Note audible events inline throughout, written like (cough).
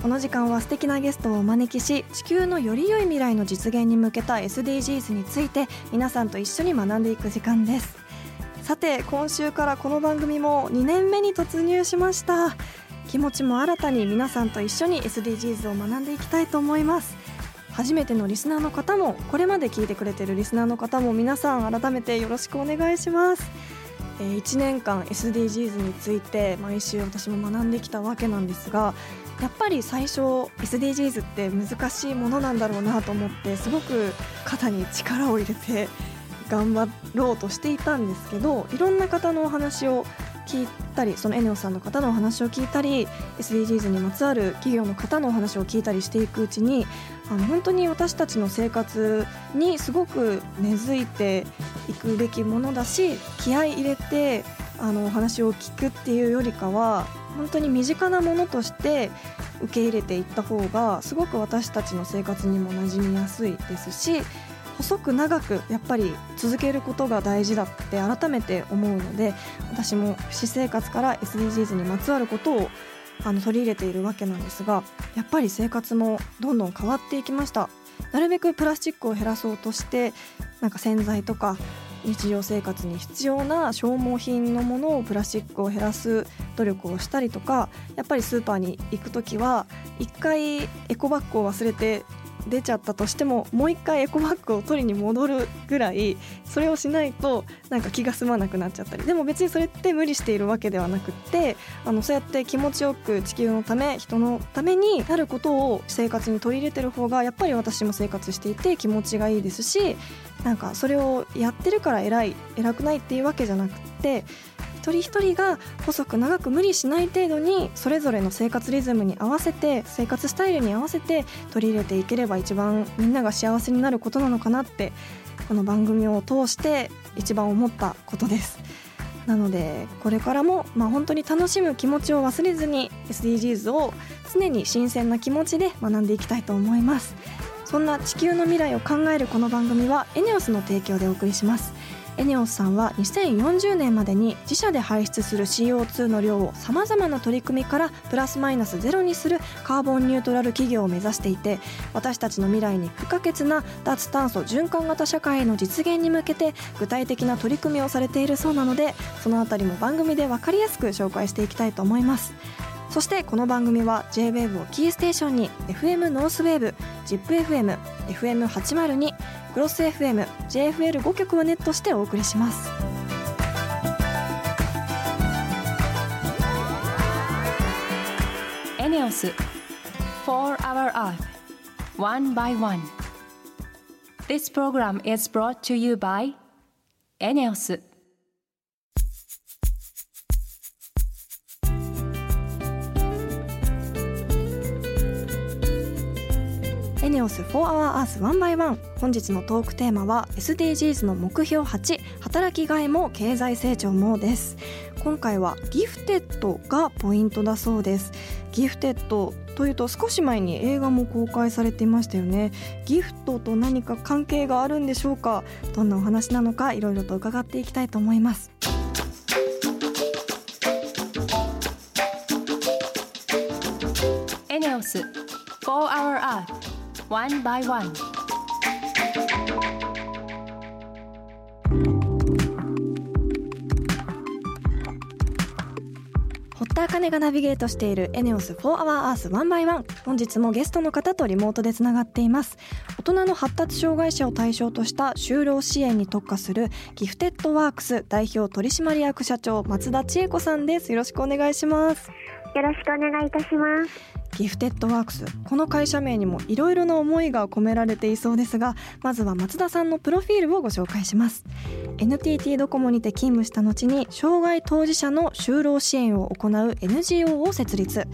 この時間は素敵なゲストをお招きし地球のより良い未来の実現に向けた SDGs について皆さんと一緒に学んでいく時間です。さて今週からこの番組も2年目に突入しました。気持ちも新たに皆さんと一緒に SDGs を学んでいきたいと思います。初めてのリスナーの方もこれまで聞いてくれてるリスナーの方も皆さん改めてよろしくお願いします。1年間 SDGs について毎週私も学んできたわけなんですがやっぱり最初 SDGs って難しいものなんだろうなと思ってすごく肩に力を入れて頑張ろうとしていたんですけどいろんな方のお話を聞いたりそのエネオスさんの方のお話を聞いたり SDGs にまつわる企業の方のお話を聞いたりしていくうちにあの本当に私たちの生活にすごく根付いていくべきものだし気合い入れてあのお話を聞くっていうよりかは本当に身近なものとして受け入れていった方がすごく私たちの生活にも馴染みやすいですし細く長くやっぱり続けることが大事だって改めて思うので私も私生活から SDGs にまつわることをあの取り入れているわけなんですがやっぱり生活もどんどん変わっていきました。なるべくプラスチックを減らそうとしてなんか洗剤とか日常生活に必要な消耗品のものをプラスチックを減らす努力をしたりとかやっぱりスーパーに行く時は一回エコバッグを忘れて出ちゃったとしてももう一回エコバッグを取りに戻るぐらいそれをしないとなんか気が済まなくなっちゃったり。でも別にそれって無理しているわけではなくってあのそうやって気持ちよく地球のため人のためになることを生活に取り入れてる方がやっぱり私も生活していて気持ちがいいですしなんかそれをやってるから偉い偉くないっていうわけじゃなくて一人一人が細く長く無理しない程度にそれぞれの生活リズムに合わせて生活スタイルに合わせて取り入れていければ一番みんなが幸せになることなのかなってこの番組を通して一番思ったことです。なのでこれからもまあ本当に楽しむ気持ちを忘れずに SDGs を常に新鮮な気持ちで学んでいきたいと思いますそんな地球の未来を考えるこの番組はエネオスの提供でお送りします。エネオスさんは2040年までに自社で排出する CO2 の量をさまざまな取り組みからプラスマイナスゼロにするカーボンニュートラル企業を目指していて私たちの未来に不可欠な脱炭素循環型社会への実現に向けて具体的な取り組みをされているそうなのでそのあたりも番組で分かりやすく紹介していきたいと思います。そしてこの番組は JWAVE をキーステーションに FM ノースウェーブ ZIPFM、FM802 クロス FM、JFL5 曲をネットしてお送りしますエネオス4 Hour Earth One by One This program is brought to you by エネオスネオス4 Hour Earth 1 by 1本日のトークテーマは SDGs の目標8働きがいも経済成長もです。今回はギフテッドがポイントだそうです。ギフテッドというと少し前に映画も公開されていましたよね。ギフトと何か関係があるんでしょうか？どんなお話なのかいろいろと伺っていきたいと思います。エネオス4 Hour Earth One by One. 堀田茜がナビゲートしているエネオス4 Hour Earth 1 by 1本日もゲストの方とリモートでつながっています。大人の発達障害者を対象とした就労支援に特化するギフテッドワークス代表取締役社長松田千恵子さんです。よろしくお願いします。よろしくお願いいたします。ギフテッドワークス。この会社名にもいろいろな思いが込められていそうですがまずは松田さんのプロフィールをご紹介します。NTT ドコモにて勤務した後に障害当事者の就労支援を行う NGO を設立。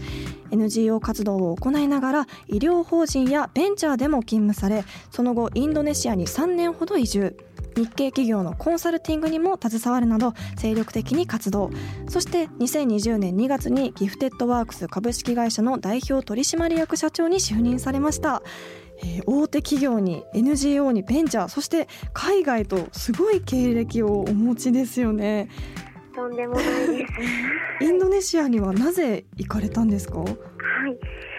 NGO 活動を行いながら医療法人やベンチャーでも勤務されその後インドネシアに3年ほど移住。日系企業のコンサルティングにも携わるなど精力的に活動そして2020年2月にギフテッドワークス株式会社の代表取締役社長に就任されました。えー、大手企業に NGO にベンチャーそして海外とすごい経歴をお持ちですよね。とんでもないです (laughs) インドネシアにはなぜ行かれたんですか？はい。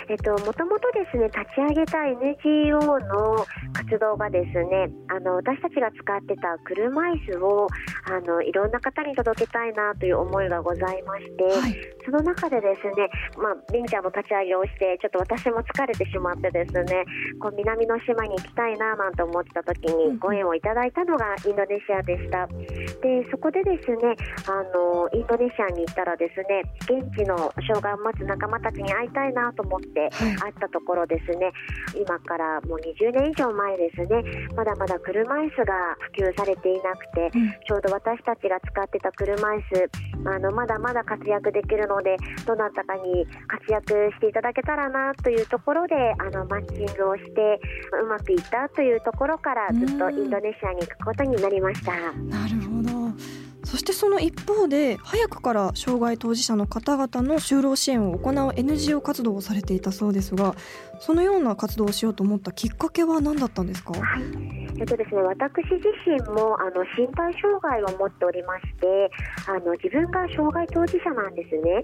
えっと、もともとですね、立ち上げた NGO の活動がですね、あの、私たちが使ってた車椅子を、あの、いろんな方に届けたいなという思いがございまして、はい、その中でですね、まあ、ベンチャーの立ち上げをして、ちょっと私も疲れてしまってですね、こう、南の島に行きたいななんて思ってた時にご縁をいただいたのがインドネシアでした。で、そこでですね、あの、インドネシアに行ったらですね、現地の障害を持つ仲間たちに会いたいなと思って、てあったところですね、今からもう20年以上前ですね。まだまだ車椅子が普及されていなくて、ちょうど私たちが使ってた車椅子あのまだまだ活躍できるのでどなたかに活躍していただけたらなというところであのマッチングをしてうまくいったというところからずっとインドネシアに行くことになりました。なるほどそしてその一方で早くから障害当事者の方々の就労支援を行う NGO 活動をされていたそうですがそのような活動をしようと思ったきっかけは何だったんですか、はい。えっとですね、私自身もあの身体障害を持っておりましてあの自分が障害当事者なんですね。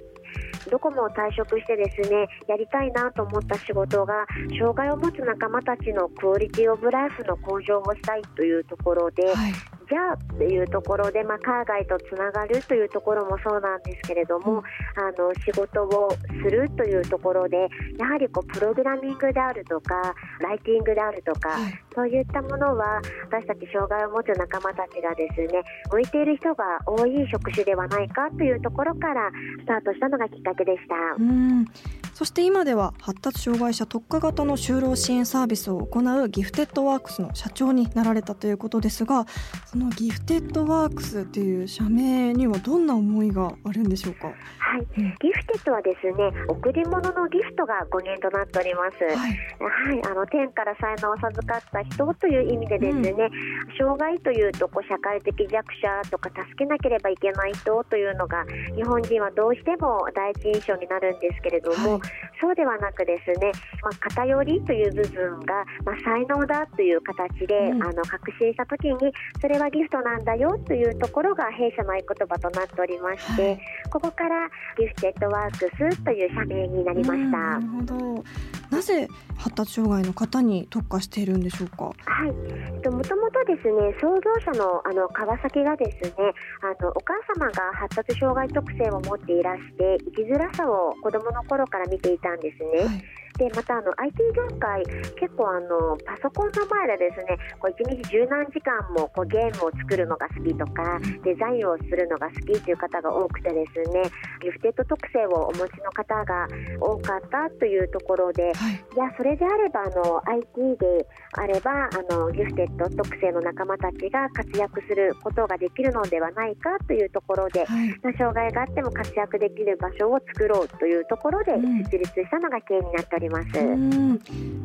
どこも退職してですねやりたいなと思った仕事が障害を持つ仲間たちのクオリティオブライフの向上をしたいというところで、はい、じゃあっていうところで、まあ、海外とつながるというところもそうなんですけれども、うん、あの仕事をするというところでやはりこうプログラミングであるとかライティングであるとか、はい、そういったものは私たち障害を持つ仲間たちがですね向いている人が多い職種ではないかというところからスタートしたのがきっかけでした。うんそして今では発達障害者特化型の就労支援サービスを行うギフテッドワークスの社長になられたということですがそのギフテッドワークスという社名にはどんな思いがあるんでしょうか？はい、うん、ギフテッドはですね贈り物のギフトが語源となっております、はい、はい、あの天から才能を授かった人という意味でですね、うん、障害というとこう社会的弱者とか助けなければいけない人というのが日本人はどうしても第一印象になるんですけれども、はいそうではなくですね、まあ、偏りという部分が、まあ、才能だという形で、うん、あの確信した時にそれはギフトなんだよというところが弊社の合言葉となっておりまして、はい、ここからギフテッドワークスという社名になりました。なぜ発達障害の方に特化しているんでしょうか？はい、もともとですね創業者のあの川崎がですねあのお母様が発達障害特性を持っていらして生きづらさを子どもの頃から見ていたんですね。はいでまたあの IT 業界結構あのパソコンの前でですねこう1日十何時間もこうゲームを作るのが好きとかデザインをするのが好きという方が多くてですねギフテッド特性をお持ちの方が多かったというところで、はい、いやそれであればあの IT であればあのギフテッド特性の仲間たちが活躍することができるのではないかというところで、はい、障害があっても活躍できる場所を作ろうというところで設立したのが経緯になっております。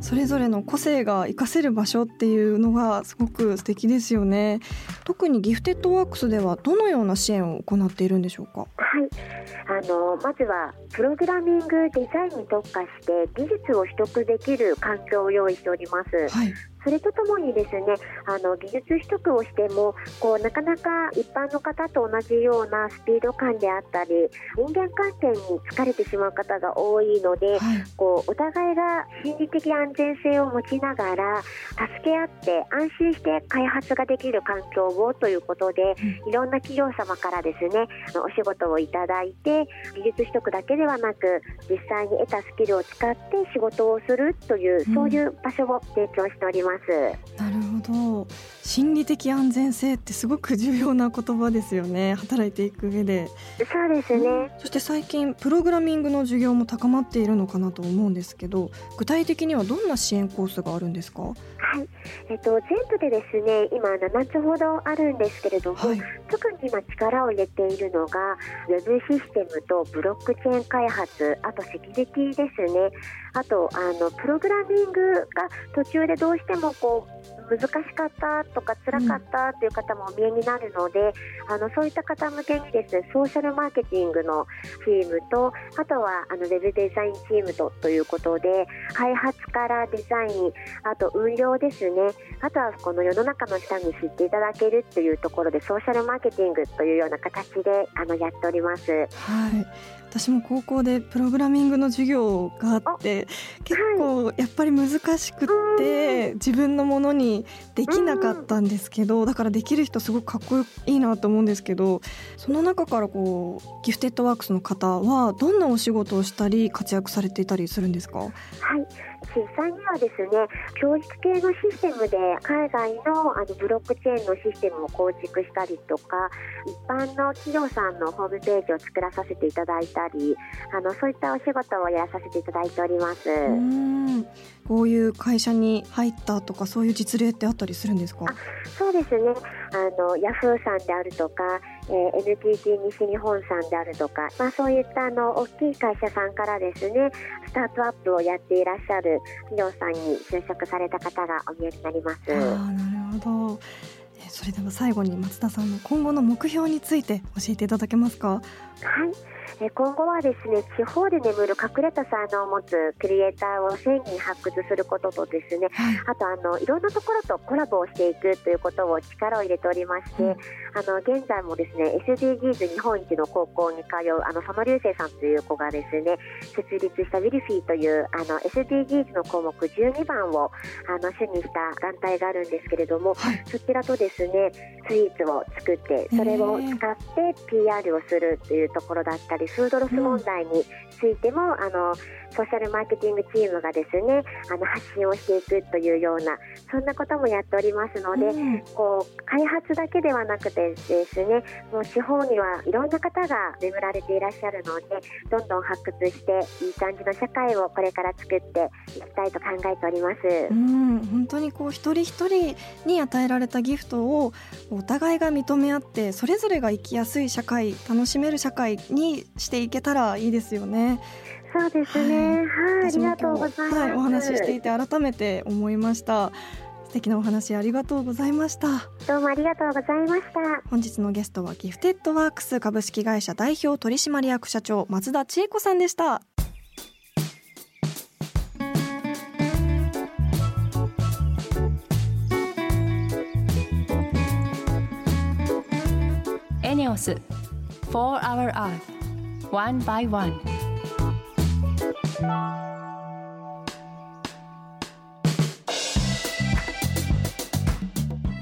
それぞれの個性が活かせる場所っていうのがすごく素敵ですよね。特にギフテッドワークスではどのような支援を行っているんでしょうか？はい、あのまずはプログラミングデザインに特化して技術を取得できる環境を用意しております。はいそれとともにですねあの技術取得をしてもこうなかなか一般の方と同じようなスピード感であったり人間関係に疲れてしまう方が多いので、はい、こうお互いが心理的安全性を持ちながら助け合って安心して開発ができる環境をということで、いろんな企業様からですねお仕事をいただいて技術取得だけではなく実際に得たスキルを使って仕事をするという、そういう場所を提供しております。ます。なるほど。心理的安全性ってすごく重要な言葉ですよね。働いていく上で。そうですね、そして最近プログラミングの授業も高まっているのかなと思うんですけど具体的にはどんな支援コースがあるんですか？はい。えっと、全部でですね今7つほどあるんですけれども、い、特に今力を入れているのがウェブシステムとブロックチェーン開発あとセキュリティですねあとあのプログラミングが途中でどうしてもこう難しかったとか辛かったという方もお見えになるので、うん、あのそういった方向けにですねソーシャルマーケティングのチームとあとはあのウェブデザインチームとということで開発からデザインあと運用ですねあとはこの世の中の人に知っていただけるというところでソーシャルマーケティングというような形であのやっております。はい私も高校でプログラミングの授業があって結構やっぱり難しくって自分のものにできなかったんですけどだからできる人すごくかっこいいなと思うんですけどその中からこうギフテッドワークスの方はどんなお仕事をしたり活躍されていたりするんですか？はい。実際にはですね教育系のシステムで海外のあのブロックチェーンのシステムを構築したりとか一般の企業さんのホームページを作らさせていただいたりあのそういったお仕事をやらさせていただいております。こういう会社に入ったとかそういう実例ってあったりするんですか？そうですねあのヤフーさんであるとか、えー、NTT 西日本さんであるとか、まあ、そういったあの大きい会社さんからですねスタートアップをやっていらっしゃる企業さんに就職された方がお見えになります。あなるほどそれでは最後に松田さんの今後の目標について教えていただけますか？はい今後はですね地方で眠る隠れた才能を持つクリエイターを1000人発掘することとですね、はい、あとあのいろんなところとコラボをしていくということを力を入れておりまして、うん、あの現在もですね SDGs 日本一の高校に通うあの佐野流星さんという子がですね設立したウィルフィーというあの SDGs の項目12番をあの主にした団体があるんですけれども、はい、そちらとですねスイーツを作ってそれを使って PR をするというところだったりフードロス問題についても、あのソーシャルマーケティングチームがですねあの発信をしていくというようなそんなこともやっておりますので、うん、こう開発だけではなくてですねもう地方にはいろんな方が眠られていらっしゃるのでどんどん発掘していい感じの社会をこれから作っていきたいと考えております。うん。本当にこう一人一人に与えられたギフトをお互いが認め合ってそれぞれが生きやすい社会楽しめる社会にしていけたらいいですよね。そうですね。はい、ありがとうございます。はい、お話ししていて改めて思いました。素敵なお話ありがとうございましたどうもありがとうございました本日のゲストはギフテッドワークス株式会社代表取締役社長松田千恵子さんでしたエネオス4 Hour Earth One by One.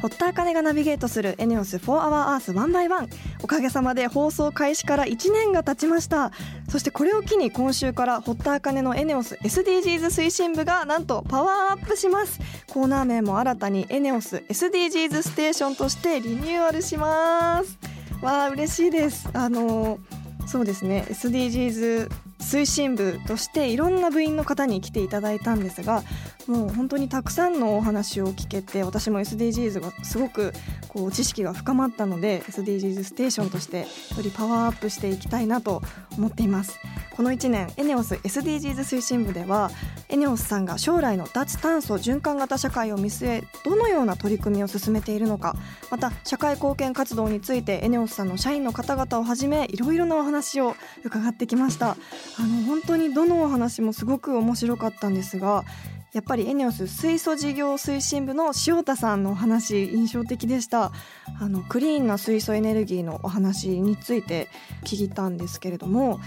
堀田茜がナビゲートするエネオス4 Hour Earth 1 by 1おかげさまで放送開始から1年が経ちました。そしてこれを機に今週から堀田茜のエネオス SDGs 推進部がなんとパワーアップします。コーナー名も新たにエネオス SDGs ステーションとしてリニューアルします。わあ嬉しいです。あのそうですね。SDGs 推進部としていろんな部員の方に来ていただいたんですがもう本当にたくさんのお話を聞けて私も SDGs がすごくこう知識が深まったので SDGs ステーションとしてよりパワーアップしていきたいなと思っています。この1年エネオス SDGs 推進部ではエネオスさんが将来の脱炭素循環型社会を見据えどのような取り組みを進めているのかまた社会貢献活動についてエネオスさんの社員の方々をはじめいろいろなお話を伺ってきました。あの本当にどのお話もすごく面白かったんですがやっぱりエネオス水素事業推進部の塩田さんのお話印象的でした。あのクリーンな水素エネルギーのお話について聞いたんですけれども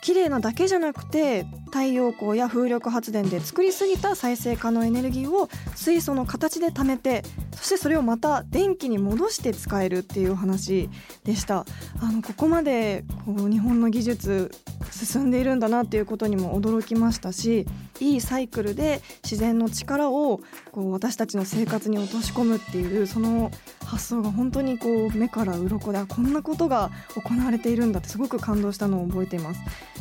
綺麗なだけじゃなくて太陽光や風力発電で作りすぎた再生可能エネルギーを水素の形で貯めてそしてそれをまた電気に戻して使えるっていう話でした。あのここまでこう日本の技術進んでいるんだなっていうことにも驚きましたしいいサイクルで自然の力をこう私たちの生活に落とし込むっていうその発想が本当にこう目から鱗でこんなことが行われているんだってすごく感動したのを覚えています。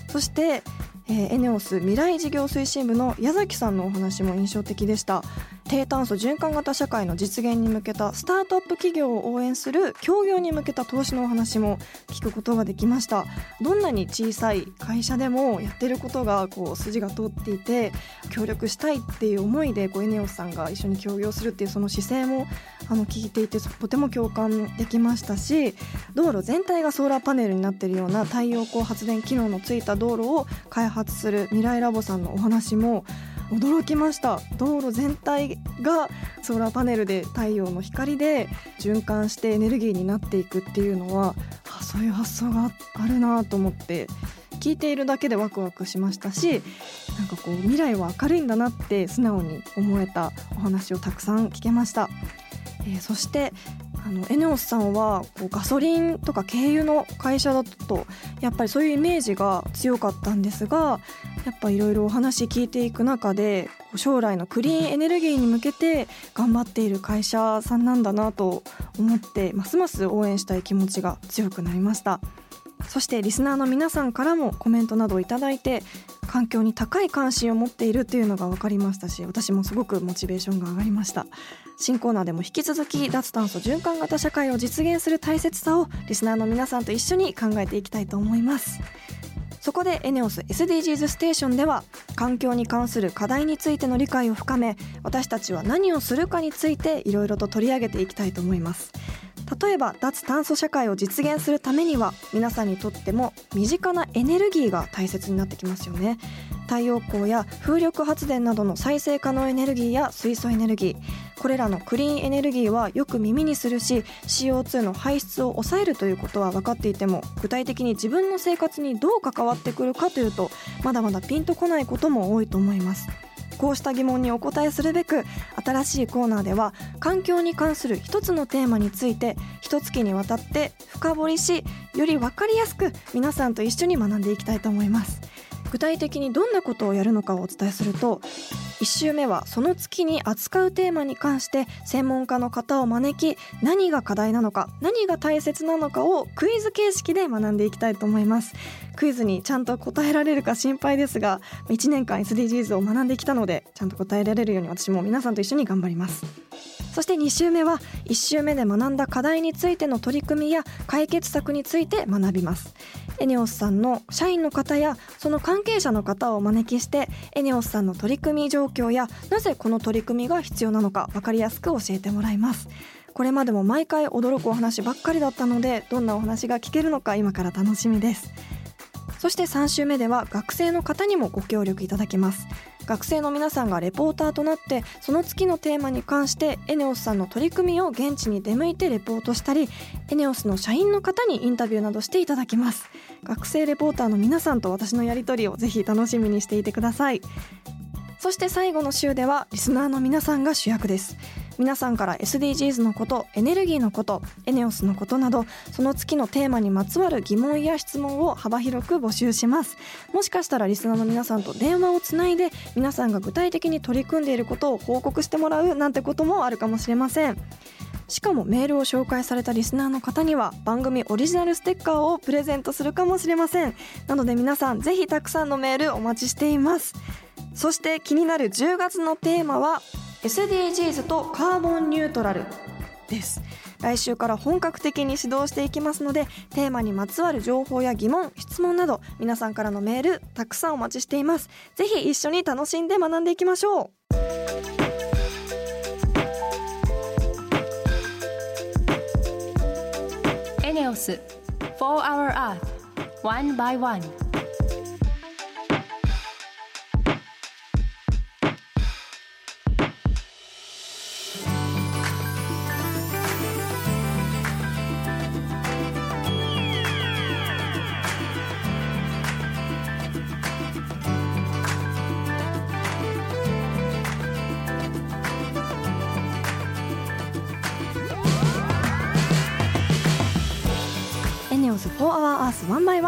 そしてえー、エネオス未来事業推進部の矢崎さんのお話も印象的でした低炭素循環型社会の実現に向けたスタートアップ企業を応援する協業に向けた投資のお話も聞くことができました。どんなに小さい会社でもやってることがこう筋が通っていて協力したいっていう思いでこうエネオスさんが一緒に協業するっていうその姿勢もあの聞いていてとても共感できましたし道路全体がソーラーパネルになっているような太陽光発電機能のついた道路を開発する未来ラボさんのお話も驚きました道路全体がソーラーパネルで太陽の光で循環してエネルギーになっていくっていうのはあそういう発想があるなと思って聞いているだけでワクワクしましたしなんかこう未来は明るいんだなって素直に思えたお話をたくさん聞けました。えー、そしてあのエネオスさんはこうガソリンとか軽油の会社だとやっぱりそういうイメージが強かったんですがやっぱいろいろお話聞いていく中で将来のクリーンエネルギーに向けて頑張っている会社さんなんだなと思ってますます応援したい気持ちが強くなりました。そしてリスナーの皆さんからもコメントなどをいただいて環境に高い関心を持っているというのが分かりましたし私もすごくモチベーションが上がりました。新コーナーでも引き続き脱炭素循環型社会を実現する大切さをリスナーの皆さんと一緒に考えていきたいと思います。そこでエネオス SDGs ステーションでは環境に関する課題についての理解を深め私たちは何をするかについていろいろと取り上げていきたいと思います。例えば脱炭素社会を実現するためには皆さんにとっても身近なエネルギーが大切になってきますよね。太陽光や風力発電などの再生可能エネルギーや水素エネルギー。これらのクリーンエネルギーはよく耳にするし CO2 の排出を抑えるということは分かっていても具体的に自分の生活にどう関わってくるかというとまだまだピンとこないことも多いと思います。こうした疑問にお答えするべく新しいコーナーでは環境に関する一つのテーマについて一月にわたって深掘りしより分かりやすく皆さんと一緒に学んでいきたいと思います。具体的にどんなことをやるのかをお伝えすると1週目はその月に扱うテーマに関して専門家の方を招き何が課題なのか何が大切なのかをクイズ形式で学んでいきたいと思います。クイズにちゃんと答えられるか心配ですが1年間 SDGs を学んできたのでちゃんと答えられるように私も皆さんと一緒に頑張ります。そして2週目は1週目で学んだ課題についての取り組みや解決策について学びます。エネオスさんの社員の方やその関係者の方をお招きしてエネオスさんの取り組み状況やなぜこの取り組みが必要なのか分かりやすく教えてもらいます。これまでも毎回驚くお話ばっかりだったのでどんなお話が聞けるのか今から楽しみです。そして3週目では学生の方にもご協力いただきます。学生の皆さんがレポーターとなってその月のテーマに関してエネオスさんの取り組みを現地に出向いてレポートしたりエネオスの社員の方にインタビューなどしていただきます。学生レポーターの皆さんと私のやり取りをぜひ楽しみにしていてください。そして最後の週ではリスナーの皆さんが主役です。皆さんから SDGs のことエネルギーのことエネオスのことなどその月のテーマにまつわる疑問や質問を幅広く募集します。もしかしたらリスナーの皆さんと電話をつないで皆さんが具体的に取り組んでいることを報告してもらうなんてこともあるかもしれません。しかもメールを紹介されたリスナーの方には番組オリジナルステッカーをプレゼントするかもしれません。なので皆さんぜひたくさんのメールお待ちしています。そして気になる10月のテーマは SDGs とカーボンニュートラルです。来週から本格的に指導していきますのでテーマにまつわる情報や疑問質問など皆さんからのメールたくさんお待ちしています。ぜひ一緒に楽しんで学んでいきましょう。エネオス4 Hour Earth One by One.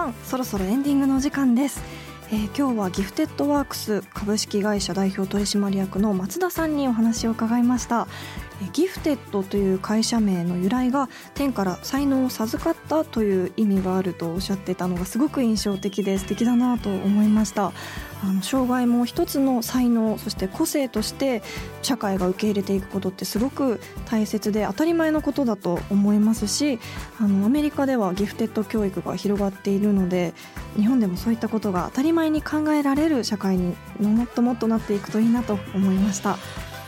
ンそろそろエンディングのお時間です、えー、今日はギフテッドワークス株式会社代表取締役の松田さんにお話を伺いました。ギフテッドという会社名の由来が天から才能を授かったという意味があるとおっしゃってたのがすごく印象的で素敵だなと思いました。あの障害も一つの才能そして個性として社会が受け入れていくことってすごく大切で当たり前のことだと思いますしあのアメリカではギフテッド教育が広がっているので日本でもそういったことが当たり前に考えられる社会にもっともっとなっていくといいなと思いました。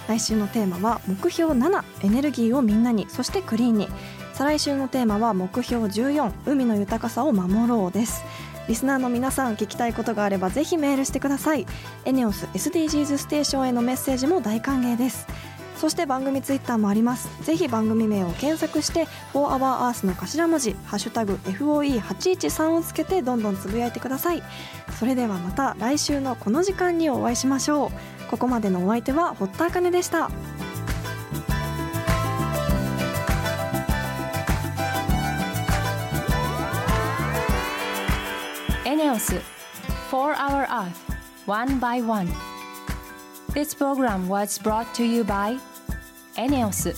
来週のテーマは目標7エネルギーをみんなにそしてクリーンに。再来週のテーマは目標14海の豊かさを守ろうです。リスナーの皆さん聞きたいことがあればぜひメールしてください。エネオス SDGs ステーションへのメッセージも大歓迎です。そして番組ツイッターもあります。ぜひ番組名を検索して「4HourEarth」の頭文字「ハッシュタグ #FOE813」をつけてどんどんつぶやいてください。それではまた来週のこの時間にお会いしましょう。ここまでのお相手は堀田茜でしたエネオス4 Hour Earth One by One This program was brought to you by エネオス